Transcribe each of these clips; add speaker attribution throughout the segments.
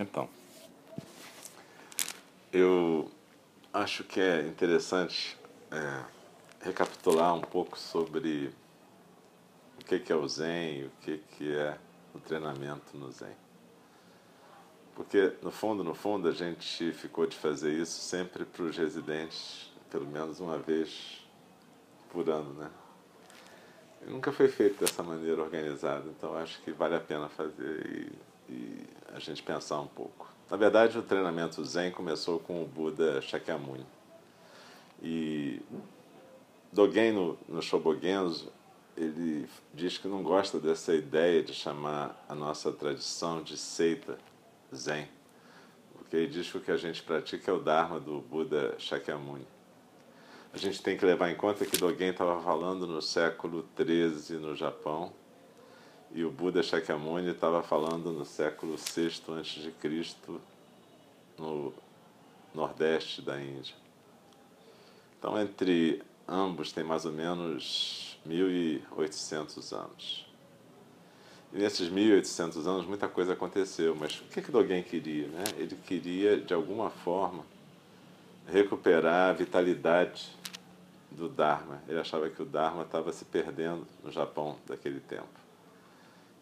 Speaker 1: Então, eu acho que é interessante é, recapitular um pouco sobre o que é o Zen, o que é o treinamento no Zen. Porque, no fundo, no fundo, a gente ficou de fazer isso sempre para os residentes, pelo menos uma vez por ano, né? E nunca foi feito dessa maneira organizada, então acho que vale a pena fazer e, e a gente pensar um pouco. Na verdade, o treinamento Zen começou com o Buda Shakyamuni. E Dogen, no, no Shobogenzo, ele diz que não gosta dessa ideia de chamar a nossa tradição de seita Zen, porque ele diz que o que a gente pratica é o Dharma do Buda Shakyamuni. A gente tem que levar em conta que Dogen estava falando no século XIII no Japão e o Buda Shakyamuni estava falando no século VI a.C., no nordeste da Índia. Então, entre ambos tem mais ou menos 1.800 anos. E nesses 1.800 anos muita coisa aconteceu, mas o que, que Dogen queria? Né? Ele queria, de alguma forma, recuperar a vitalidade do Dharma. Ele achava que o Dharma estava se perdendo no Japão daquele tempo.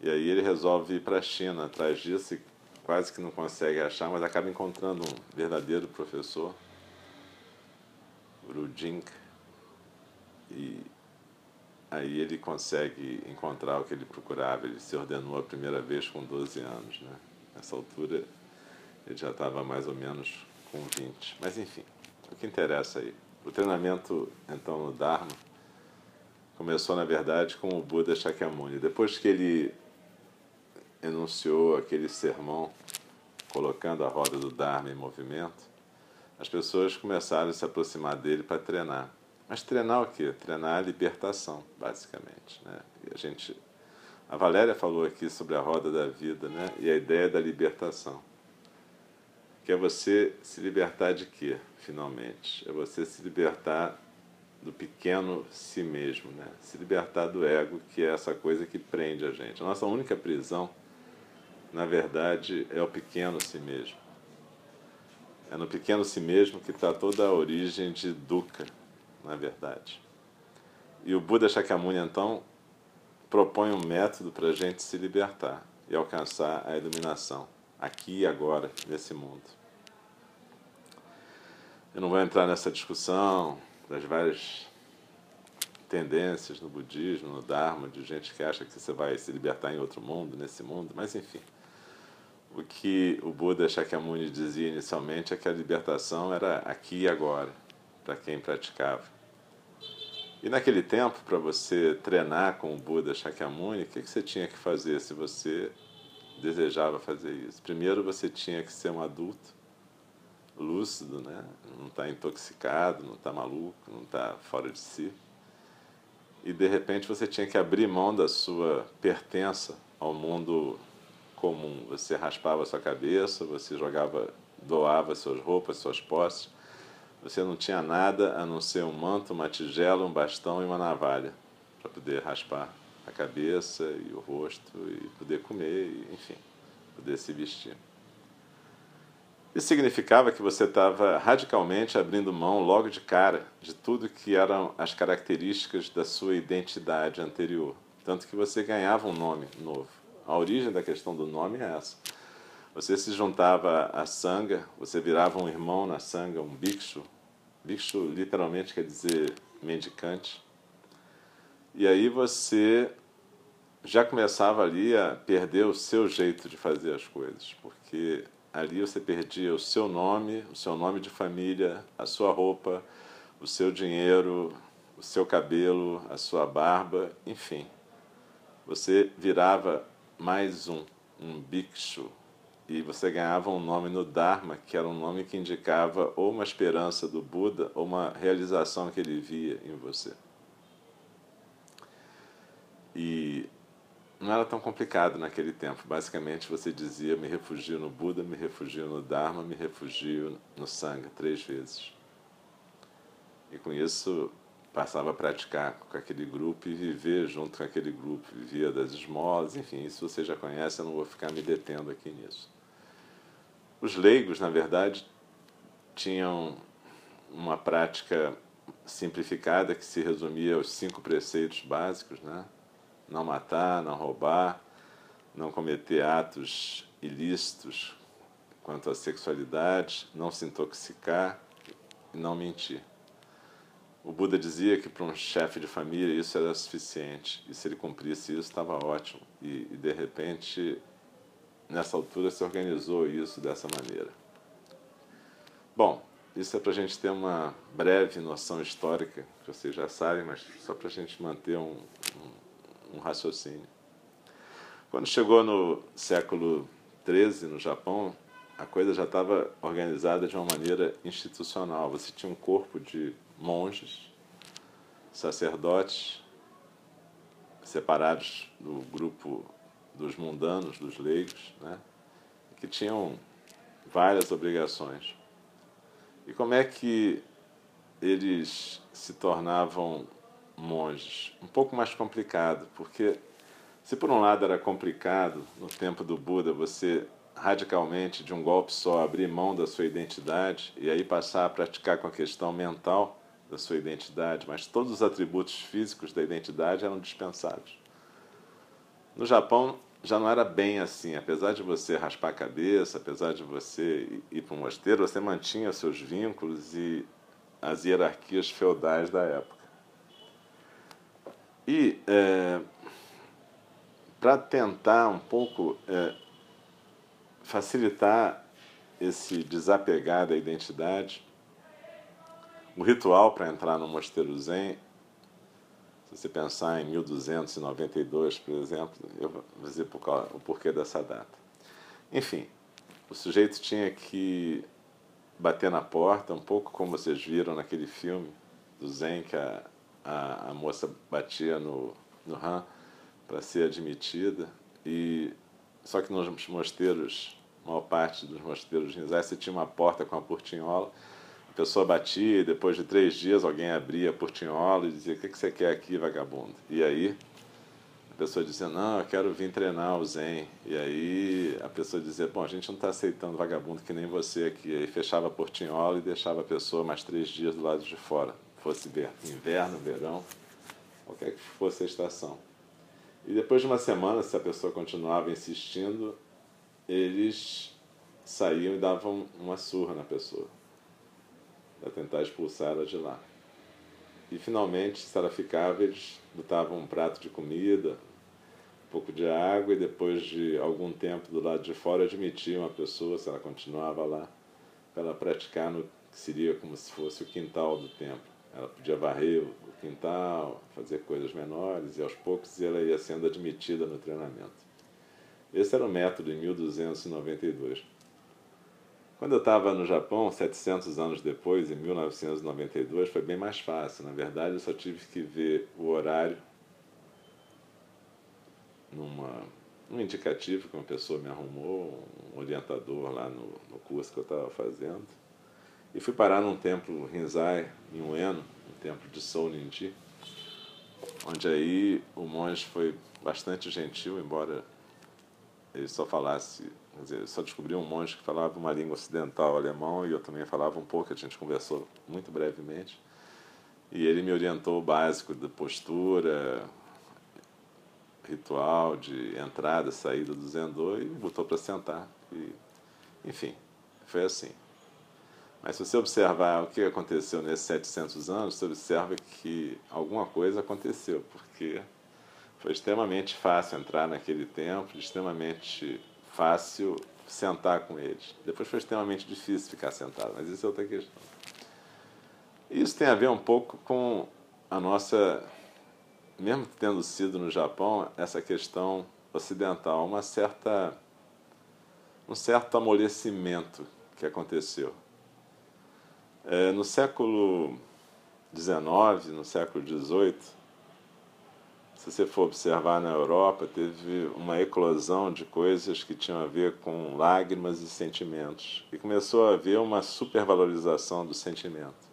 Speaker 1: E aí ele resolve ir para a China atrás disso e quase que não consegue achar, mas acaba encontrando um verdadeiro professor, Guru Jink, e aí ele consegue encontrar o que ele procurava. Ele se ordenou a primeira vez com 12 anos. Né? Nessa altura ele já estava mais ou menos com 20. Mas enfim, o que interessa aí? O treinamento, então, no Dharma começou, na verdade, com o Buda Shakyamuni. Depois que ele enunciou aquele sermão colocando a roda do Dharma em movimento, as pessoas começaram a se aproximar dele para treinar. Mas treinar o quê? Treinar a libertação, basicamente. Né? E a gente, a Valéria falou aqui sobre a roda da vida, né? E a ideia da libertação, que é você se libertar de quê? Finalmente, é você se libertar do pequeno si mesmo, né? Se libertar do ego, que é essa coisa que prende a gente. A nossa única prisão na verdade, é o pequeno si mesmo. É no pequeno si mesmo que está toda a origem de dukkha, na verdade. E o Buda Shakyamuni, então, propõe um método para a gente se libertar e alcançar a iluminação, aqui e agora, nesse mundo. Eu não vou entrar nessa discussão das várias tendências no budismo, no dharma, de gente que acha que você vai se libertar em outro mundo, nesse mundo, mas enfim. O que o Buda Shakyamuni dizia inicialmente é que a libertação era aqui e agora, para quem praticava. E naquele tempo, para você treinar com o Buda Shakyamuni, o que, você tinha que fazer se você desejava fazer isso? Primeiro, você tinha que ser um adulto, lúcido, né? não está intoxicado, não está maluco, não está fora de si. E de repente você tinha que abrir mão da sua pertença ao mundo comum. Você raspava sua cabeça, você jogava, doava suas roupas, suas posses. Você não tinha nada a não ser um manto, uma tigela, um bastão e uma navalha para poder raspar a cabeça e o rosto e poder comer, e, enfim, poder se vestir. Isso significava que você estava radicalmente abrindo mão logo de cara de tudo que eram as características da sua identidade anterior. Tanto que você ganhava um nome novo. A origem da questão do nome é essa. Você se juntava à sanga, você virava um irmão na sanga, um bhikshu. Bhikshu literalmente quer dizer mendicante. E aí você já começava ali a perder o seu jeito de fazer as coisas, porque ali você perdia o seu nome, o seu nome de família, a sua roupa, o seu dinheiro, o seu cabelo, a sua barba, enfim. Você virava mais um, um bhikshu, e você ganhava um nome no Dharma, que era um nome que indicava ou uma esperança do Buda ou uma realização que ele via em você. E não era tão complicado naquele tempo. Basicamente você dizia: me refugio no Buda, me refugio no Dharma, me refugio no Sangha, três vezes. E com isso passava a praticar com aquele grupo e viver junto com aquele grupo, vivia das esmolas, enfim, isso você já conhece, eu não vou ficar me detendo aqui nisso. Os leigos, na verdade, tinham uma prática simplificada que se resumia aos cinco preceitos básicos, né? Não matar, não roubar, não cometer atos ilícitos quanto à sexualidade, não se intoxicar e não mentir. O Buda dizia que para um chefe de família isso era suficiente, e se ele cumprisse isso estava ótimo. E, e de repente, nessa altura, se organizou isso dessa maneira. Bom, isso é para a gente ter uma breve noção histórica, que vocês já sabem, mas só para a gente manter um, um, um raciocínio. Quando chegou no século XIII, no Japão, a coisa já estava organizada de uma maneira institucional. Você tinha um corpo de monges, sacerdotes, separados do grupo dos mundanos, dos leigos, né? que tinham várias obrigações. E como é que eles se tornavam monges? Um pouco mais complicado, porque se por um lado era complicado no tempo do Buda você radicalmente, de um golpe só, abrir mão da sua identidade e aí passar a praticar com a questão mental da sua identidade, mas todos os atributos físicos da identidade eram dispensados. No Japão já não era bem assim. Apesar de você raspar a cabeça, apesar de você ir para um mosteiro, você mantinha seus vínculos e as hierarquias feudais da época. E é, para tentar um pouco é, facilitar esse desapegar da identidade, o ritual para entrar no mosteiro Zen se você pensar em 1292, por exemplo, eu vou dizer o porquê dessa data. Enfim, o sujeito tinha que bater na porta, um pouco como vocês viram naquele filme do Zen, que a, a, a moça batia no, no Han para ser admitida. E, só que nos mosteiros, maior parte dos mosteiros Rinzai, você tinha uma porta com a portinhola pessoa batia e depois de três dias alguém abria a portinhola e dizia: O que, que você quer aqui, vagabundo? E aí a pessoa dizia: Não, eu quero vir treinar o Zen. E aí a pessoa dizia: Bom, a gente não está aceitando vagabundo que nem você aqui. E aí fechava a portinhola e deixava a pessoa mais três dias do lado de fora, fosse inverno, verão, qualquer que fosse a estação. E depois de uma semana, se a pessoa continuava insistindo, eles saíam e davam uma surra na pessoa para tentar expulsá-la de lá. E finalmente, eles botavam um prato de comida, um pouco de água e depois de algum tempo do lado de fora admitiam a pessoa, se ela continuava lá, para ela praticar no que seria como se fosse o quintal do templo. Ela podia varrer o quintal, fazer coisas menores e aos poucos ela ia sendo admitida no treinamento. Esse era o método em 1292. Quando eu estava no Japão, 700 anos depois, em 1992, foi bem mais fácil. Na verdade, eu só tive que ver o horário numa, num indicativo que uma pessoa me arrumou, um orientador lá no, no curso que eu estava fazendo. E fui parar num templo Rinzai, em Ueno, um templo de Souninji, onde aí o monge foi bastante gentil, embora ele só falasse Quer dizer, eu só descobri um monge que falava uma língua ocidental alemão e eu também falava um pouco, a gente conversou muito brevemente. E ele me orientou o básico da postura, ritual de entrada, saída do Zendô e botou para sentar. E, enfim, foi assim. Mas se você observar o que aconteceu nesses 700 anos, você observa que alguma coisa aconteceu, porque foi extremamente fácil entrar naquele templo, extremamente fácil sentar com eles. Depois foi extremamente difícil ficar sentado, mas isso é outra questão. Isso tem a ver um pouco com a nossa, mesmo tendo sido no Japão, essa questão ocidental, uma certa, um certo amolecimento que aconteceu. É, no século XIX, no século XVIII, se você for observar na Europa, teve uma eclosão de coisas que tinham a ver com lágrimas e sentimentos. E começou a haver uma supervalorização do sentimento.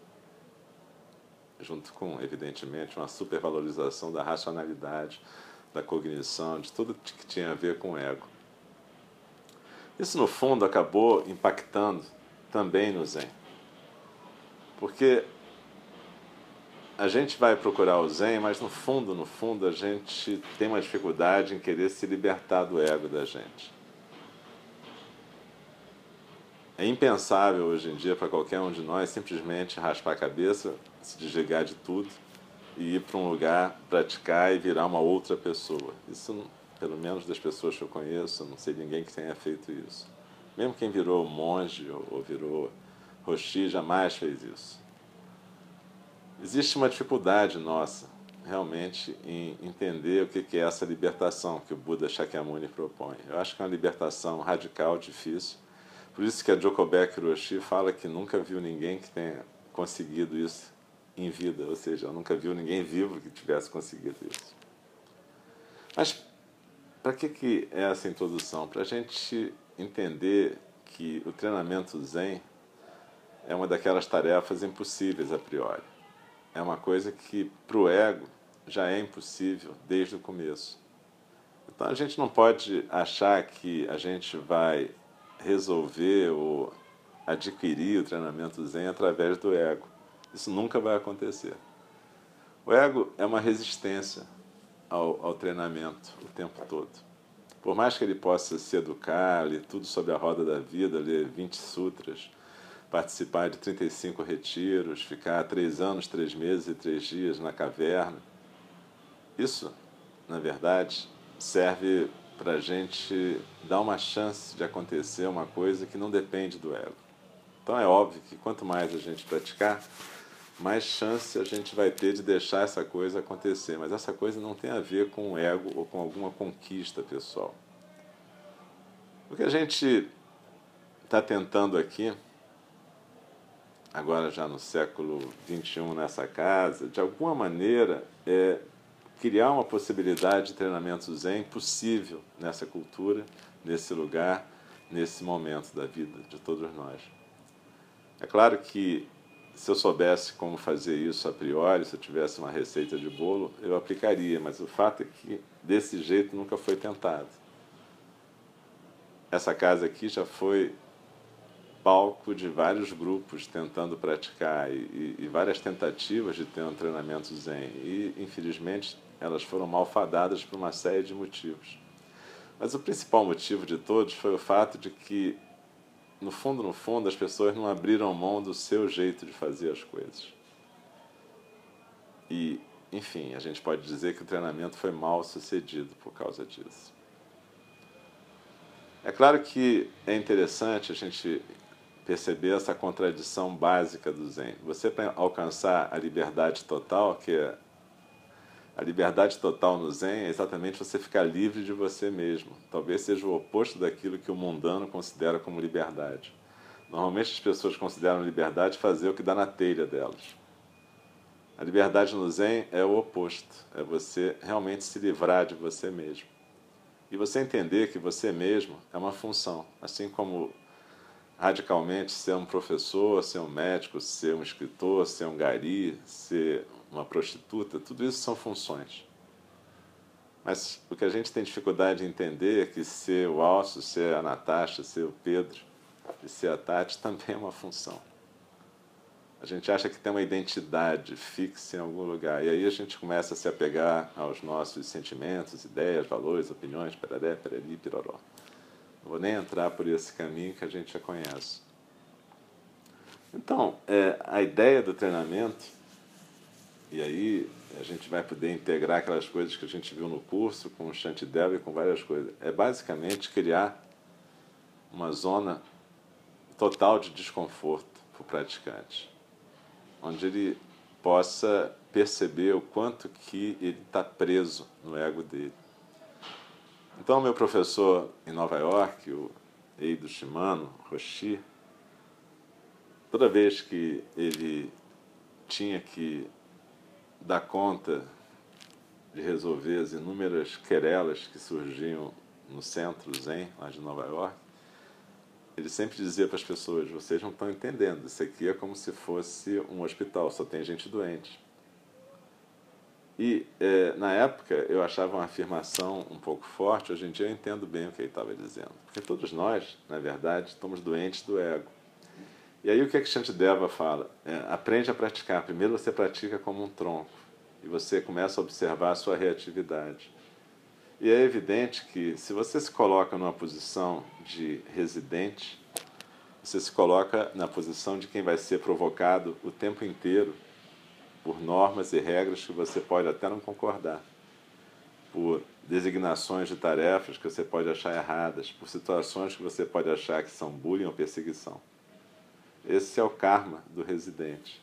Speaker 1: Junto com, evidentemente, uma supervalorização da racionalidade, da cognição, de tudo que tinha a ver com o ego. Isso, no fundo, acabou impactando também no Zen. Porque a gente vai procurar o Zen, mas no fundo, no fundo, a gente tem uma dificuldade em querer se libertar do ego da gente. É impensável hoje em dia para qualquer um de nós simplesmente raspar a cabeça, se desligar de tudo e ir para um lugar, praticar e virar uma outra pessoa. Isso, pelo menos das pessoas que eu conheço, não sei ninguém que tenha feito isso. Mesmo quem virou monge ou virou roshi jamais fez isso. Existe uma dificuldade nossa, realmente, em entender o que é essa libertação que o Buda Shakyamuni propõe. Eu acho que é uma libertação radical, difícil. Por isso que a Jokobek Roshi fala que nunca viu ninguém que tenha conseguido isso em vida, ou seja, nunca viu ninguém vivo que tivesse conseguido isso. Mas para que, que é essa introdução? Para a gente entender que o treinamento Zen é uma daquelas tarefas impossíveis a priori é uma coisa que para o ego já é impossível desde o começo. Então a gente não pode achar que a gente vai resolver ou adquirir o treinamento Zen através do ego. Isso nunca vai acontecer. O ego é uma resistência ao, ao treinamento o tempo todo. Por mais que ele possa se educar, ler tudo sobre a roda da vida, ler 20 sutras, participar de 35 retiros, ficar três anos, três meses e três dias na caverna. Isso, na verdade, serve para a gente dar uma chance de acontecer uma coisa que não depende do ego. Então é óbvio que quanto mais a gente praticar, mais chance a gente vai ter de deixar essa coisa acontecer. Mas essa coisa não tem a ver com o ego ou com alguma conquista pessoal. O que a gente está tentando aqui agora já no século XXI nessa casa, de alguma maneira é, criar uma possibilidade de treinamento zen possível nessa cultura, nesse lugar, nesse momento da vida de todos nós. É claro que se eu soubesse como fazer isso a priori, se eu tivesse uma receita de bolo, eu aplicaria, mas o fato é que desse jeito nunca foi tentado. Essa casa aqui já foi palco de vários grupos tentando praticar e, e, várias tentativas de ter um treinamento zen. E, infelizmente, elas foram malfadadas por uma série de motivos. Mas o principal motivo de todos foi o fato de que, no fundo, no fundo, as pessoas não abriram mão do seu jeito de fazer as coisas. E, enfim, a gente pode dizer que o treinamento foi mal sucedido por causa disso. É claro que é interessante a gente perceber essa contradição básica do Zen. Você, para alcançar a liberdade total, que é a liberdade total no Zen é exatamente você ficar livre de você mesmo. Talvez seja o oposto daquilo que o mundano considera como liberdade. Normalmente as pessoas consideram liberdade fazer o que dá na telha delas. A liberdade no Zen é o oposto, é você realmente se livrar de você mesmo. E você entender que você mesmo é uma função, assim como radicalmente ser um professor, ser um médico, ser um escritor, ser um gari, ser uma prostituta, tudo isso são funções. Mas o que a gente tem dificuldade de entender é que ser o Alcio, ser a Natasha, ser o Pedro e ser a Tati também é uma função. A gente acha que tem uma identidade fixa em algum lugar. E aí a gente começa a se apegar aos nossos sentimentos, ideias, valores, opiniões, peraré, perari, piroró. Não vou nem entrar por esse caminho que a gente já conhece. Então, é, a ideia do treinamento, e aí a gente vai poder integrar aquelas coisas que a gente viu no curso, com o Shantideva e com várias coisas, é basicamente criar uma zona total de desconforto para o praticante, onde ele possa perceber o quanto que ele está preso no ego dele. Então, meu professor em Nova York, o Eido Shimano, Roshi, toda vez que ele tinha que dar conta de resolver as inúmeras querelas que surgiam no centro Zen, lá de Nova York, ele sempre dizia para as pessoas: vocês não estão entendendo, isso aqui é como se fosse um hospital, só tem gente doente. E é, na época eu achava uma afirmação um pouco forte, hoje em dia eu entendo bem o que ele estava dizendo. Porque todos nós, na verdade, estamos doentes do ego. E aí o que a Shantideva fala? É, aprende a praticar. Primeiro você pratica como um tronco e você começa a observar a sua reatividade. E é evidente que se você se coloca numa posição de residente, você se coloca na posição de quem vai ser provocado o tempo inteiro por normas e regras que você pode até não concordar, por designações de tarefas que você pode achar erradas, por situações que você pode achar que são bullying ou perseguição. Esse é o karma do residente.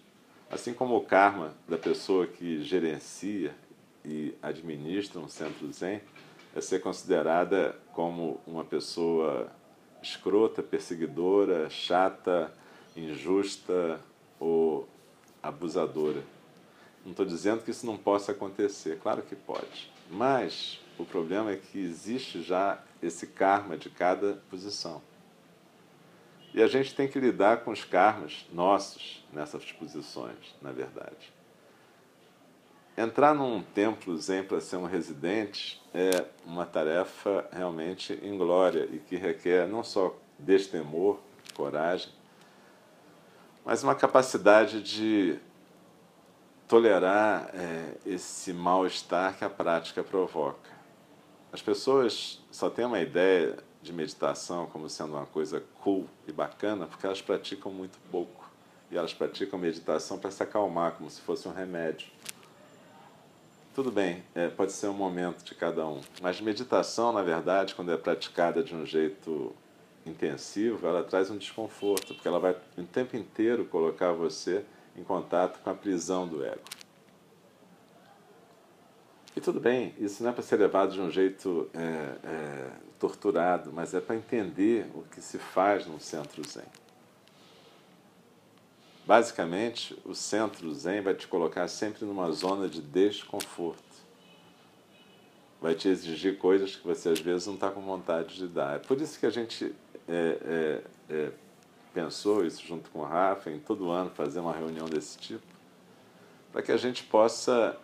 Speaker 1: Assim como o karma da pessoa que gerencia e administra um centro zen é ser considerada como uma pessoa escrota, perseguidora, chata, injusta ou abusadora. Não estou dizendo que isso não possa acontecer, claro que pode. Mas o problema é que existe já esse karma de cada posição. E a gente tem que lidar com os karmas nossos nessas posições, na verdade. Entrar num templo zen para ser um residente é uma tarefa realmente inglória e que requer não só destemor, coragem, mas uma capacidade de tolerar é, esse mal-estar que a prática provoca. As pessoas só têm uma ideia de meditação como sendo uma coisa cool e bacana porque elas praticam muito pouco. E elas praticam meditação para se acalmar, como se fosse um remédio. Tudo bem, é, pode ser um momento de cada um. Mas meditação, na verdade, quando é praticada de um jeito intensivo, ela traz um desconforto, porque ela vai o tempo inteiro colocar você em contato com a prisão do ego. E tudo bem, isso não é para ser levado de um jeito é, é, torturado, mas é para entender o que se faz num centro zen. Basicamente, o centro zen vai te colocar sempre numa zona de desconforto. Vai te exigir coisas que você às vezes não está com vontade de dar. É por isso que a gente é, é, é, pensou isso junto com o Rafa, em todo ano fazer uma reunião desse tipo, para que a gente possa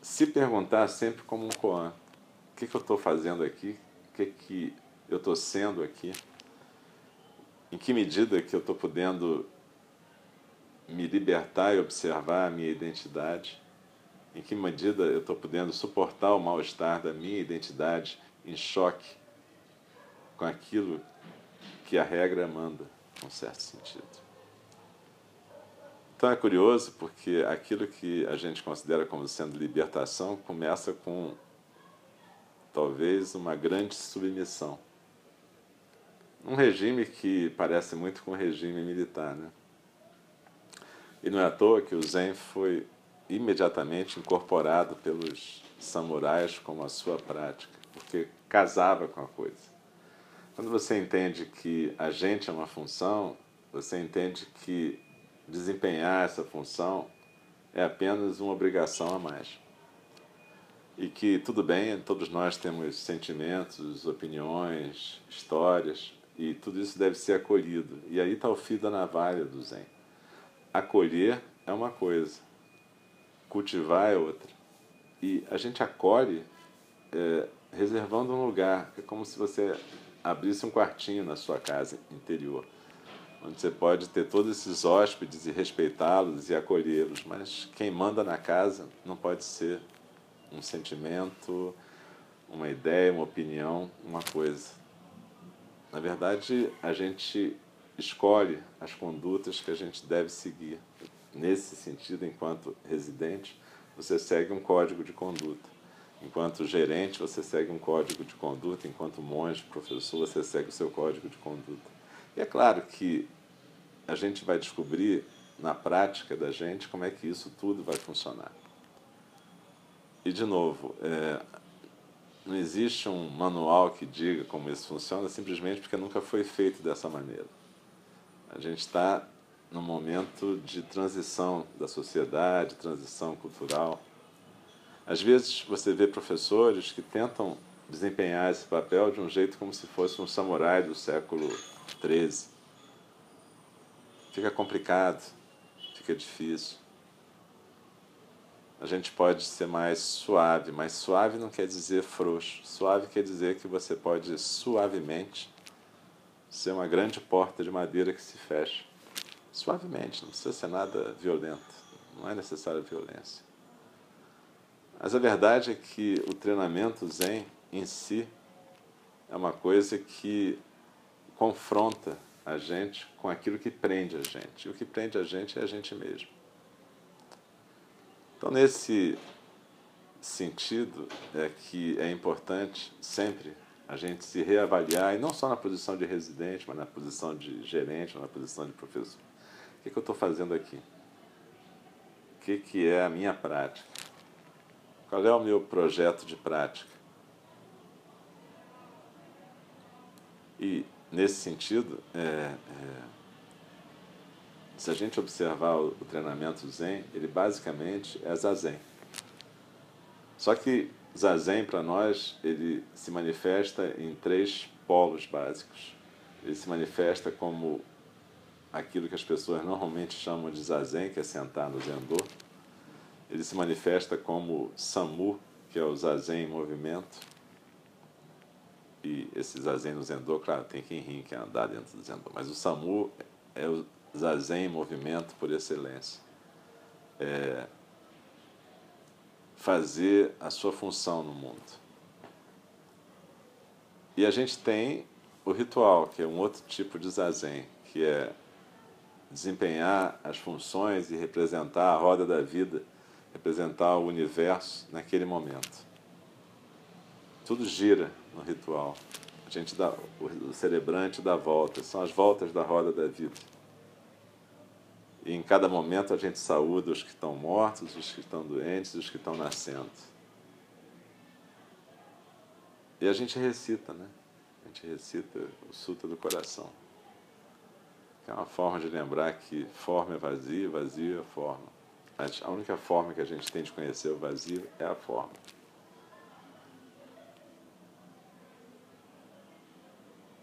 Speaker 1: se perguntar sempre como um koan: o que, que eu estou fazendo aqui? O que, que eu estou sendo aqui? Em que medida que eu estou podendo me libertar e observar a minha identidade? Em que medida eu estou podendo suportar o mal-estar da minha identidade em choque com aquilo que a regra manda, num certo sentido? Então é curioso porque aquilo que a gente considera como sendo libertação começa com talvez uma grande submissão. Um regime que parece muito com o regime militar, né? E não é à toa que o Zen foi imediatamente incorporado pelos samurais como a sua prática, porque casava com a coisa. Quando você entende que a gente é uma função, você entende que desempenhar essa função é apenas uma obrigação a mais. E que tudo bem, todos nós temos sentimentos, opiniões, histórias, e tudo isso deve ser acolhido. E aí está o fio da navalha do Zen acolher é uma coisa, cultivar é outra. E a gente acolhe é, reservando um lugar, é como se você abrisse um quartinho na sua casa interior, onde você pode ter todos esses hóspedes e respeitá-los e acolhê-los, mas quem manda na casa não pode ser um sentimento, uma ideia, uma opinião, uma coisa. Na verdade, a gente escolhe as condutas que a gente deve seguir. Nesse sentido, enquanto residente, você segue um código de conduta. Enquanto gerente, você segue um código de conduta. Enquanto monge, professor, você segue o seu código de conduta. E é claro que a gente vai descobrir na prática da gente como é que isso tudo vai funcionar. E, de novo, é, não existe um manual que diga como isso funciona, simplesmente porque nunca foi feito dessa maneira. A gente está num momento de transição da sociedade, transição cultural. Às vezes você vê professores que tentam desempenhar esse papel de um jeito como se fosse um samurai do século XIII. Fica complicado, fica difícil. a gente pode ser mais suave, mas suave não quer dizer frouxo. Suave quer dizer que você pode suavemente ser uma grande porta de madeira que se fecha. Suavemente, não precisa ser nada violento, não é necessária violência. Mas a verdade é que o treinamento Zen em si é uma coisa que confronta a gente com aquilo que prende a gente. E o que prende a gente é a gente mesmo. Então, nesse sentido, é que é importante sempre a gente se reavaliar, e não só na posição de residente, mas na posição de gerente, na posição de professor. O que, que eu estou fazendo aqui? O que, que é a minha prática? Qual é o meu projeto de prática? E, nesse sentido, é, é, se a gente observar o, o treinamento Zen, ele basicamente é Zazen. Só que Zazen, para nós, ele se manifesta em três polos básicos. Ele se manifesta como aquilo que as pessoas normalmente chamam de Zazen, que é sentar no Zendô. Ele se manifesta como Samu, que é o Zazen em movimento. E esse Zazen no Zendô, claro, tem quem ri, quem andar dentro do Zendô. Mas o Samu é o Zazen em movimento por excelência. É, fazer a sua função no mundo. E a gente tem o ritual, que é um outro tipo de zazen, que é desempenhar as funções e representar a roda da vida, representar o universo naquele momento. Tudo gira no ritual. A gente dá o celebrante dá voltas, são as voltas da roda da vida. E em cada momento a gente saúda os que estão mortos, os que estão doentes, os que estão nascendo. E a gente recita, né? A gente recita o Sutra do Coração. Que é uma forma de lembrar que forma é vazio, vazio é forma. A única forma que a gente tem de conhecer o vazio é a forma.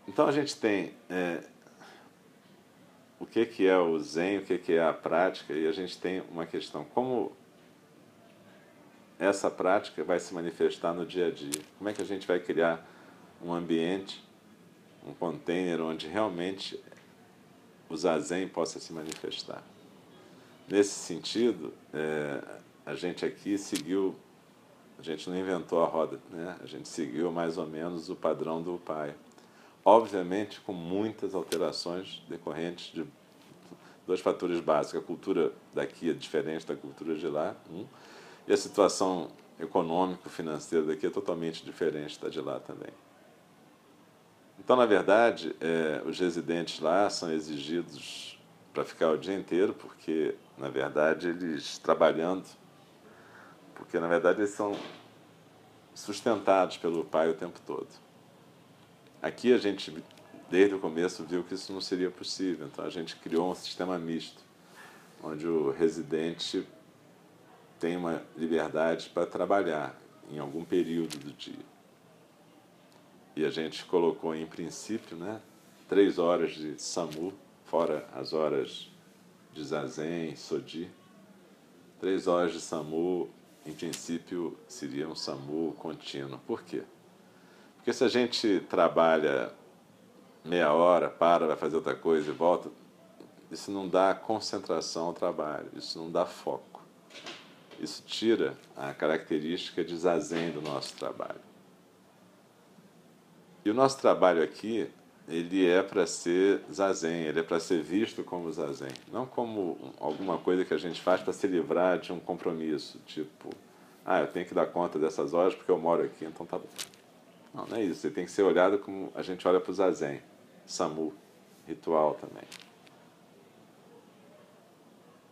Speaker 1: Então a gente tem é, o que, que é o Zen, o que, que é a prática, e a gente tem uma questão: como essa prática vai se manifestar no dia a dia? Como é que a gente vai criar um ambiente, um container onde realmente o Zazen possa se manifestar? Nesse sentido, é, a gente aqui seguiu, a gente não inventou a roda, né? a gente seguiu mais ou menos o padrão do pai obviamente com muitas alterações decorrentes de dois fatores básicos. A cultura daqui é diferente da cultura de lá, um, e a situação econômico-financeira daqui é totalmente diferente da de lá também. Então, na verdade, é, os residentes lá são exigidos para ficar o dia inteiro, porque, na verdade, eles trabalhando, porque, na verdade, eles são sustentados pelo pai o tempo todo. Aqui a gente, desde o começo, viu que isso não seria possível, então a gente criou um sistema misto, onde o residente tem uma liberdade para trabalhar em algum período do dia. E a gente colocou em princípio né, três horas de SAMU, fora as horas de Zazen, Sodi. Três horas de SAMU, em princípio, seria um SAMU contínuo. Por quê? Porque se a gente trabalha meia hora, para, vai fazer outra coisa e volta, isso não dá concentração ao trabalho, isso não dá foco. Isso tira a característica de zazen do nosso trabalho. E o nosso trabalho aqui, ele é para ser zazen, ele é para ser visto como zazen, não como alguma coisa que a gente faz para se livrar de um compromisso, tipo, ah, eu tenho que dar conta dessas horas porque eu moro aqui, então tá bom. Não, não é isso. Você tem que ser olhado como a gente olha para o Zazen, Samu, ritual também.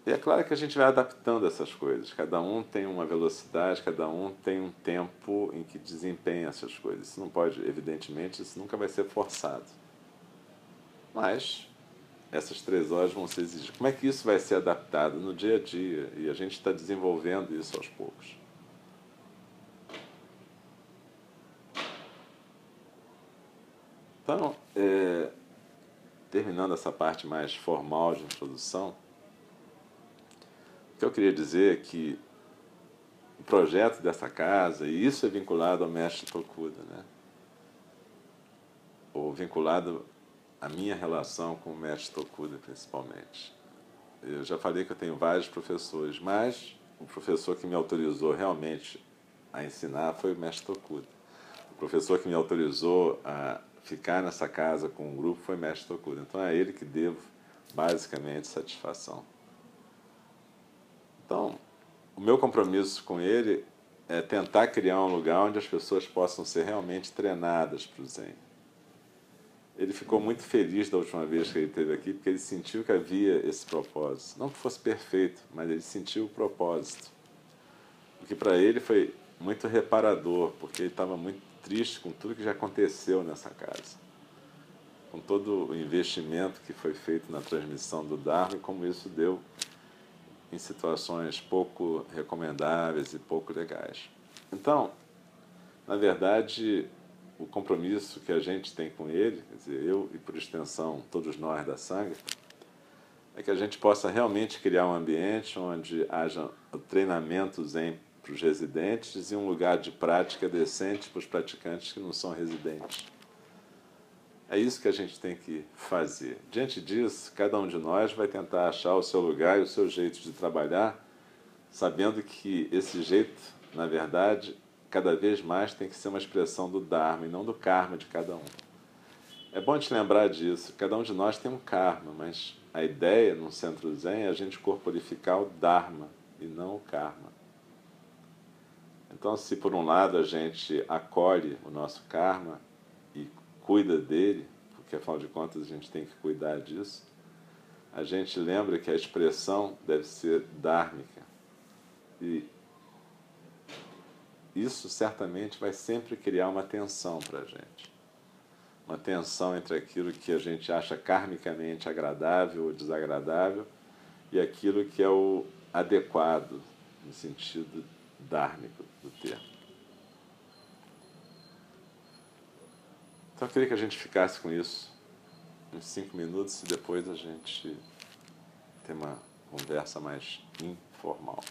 Speaker 1: E é claro que a gente vai adaptando essas coisas. Cada um tem uma velocidade, cada um tem um tempo em que desempenha essas coisas. Isso não pode, evidentemente, isso nunca vai ser forçado. Mas essas três horas vão ser exigidas. Como é que isso vai ser adaptado no dia a dia? E a gente está desenvolvendo isso aos poucos. Então, é, terminando essa parte mais formal de introdução, o que eu queria dizer é que projeto dessa casa, e isso é vinculado ao mestre Tokuda, né? ou vinculado à minha relação com o mestre Tokuda, principalmente. Eu já falei que eu tenho vários professores, mas o professor que me autorizou realmente a ensinar foi o mestre Tokuda. O professor que me autorizou a ficar nessa casa com o grupo foi o mestre Tokuda. Então é a ele que devo basicamente satisfação. Então, o meu compromisso com ele é tentar criar um lugar onde as pessoas possam ser realmente treinadas para o Zen. Ele ficou muito feliz da última vez que ele esteve aqui, porque ele sentiu que havia esse propósito. Não que fosse perfeito, mas ele sentiu o propósito. O que para ele foi muito reparador, porque ele estava muito triste com tudo que já aconteceu nessa casa. Com todo o investimento que foi feito na transmissão do Dharma e como isso deu em situações pouco recomendáveis e pouco legais. Então, na verdade, o compromisso que a gente tem com ele, quer dizer, eu e por extensão todos nós da Sangha, é que a gente possa realmente criar um ambiente onde haja o treinamento zen para os residentes e um lugar de prática decente para os praticantes que não são residentes. É isso que a gente tem que fazer. Diante disso, cada um de nós vai tentar achar o seu lugar e o seu jeito de trabalhar, sabendo que esse jeito, na verdade, cada vez mais tem que ser uma expressão do Dharma e não do karma de cada um. É bom te lembrar disso. Cada um de nós tem um karma, mas a ideia num centro zen é a gente corporificar o Dharma e não o karma. Então, se por um lado a gente acolhe o nosso karma e cuida dele, porque afinal de contas a gente tem que cuidar disso, a gente lembra que a expressão deve ser dármica. E isso certamente vai sempre criar uma tensão para a gente. Uma tensão entre aquilo que a gente acha karmicamente agradável ou desagradável e aquilo que é o adequado, no sentido dármico do termo. Então eu queria que a gente ficasse com isso uns cinco minutos e depois a gente tem uma conversa mais informal.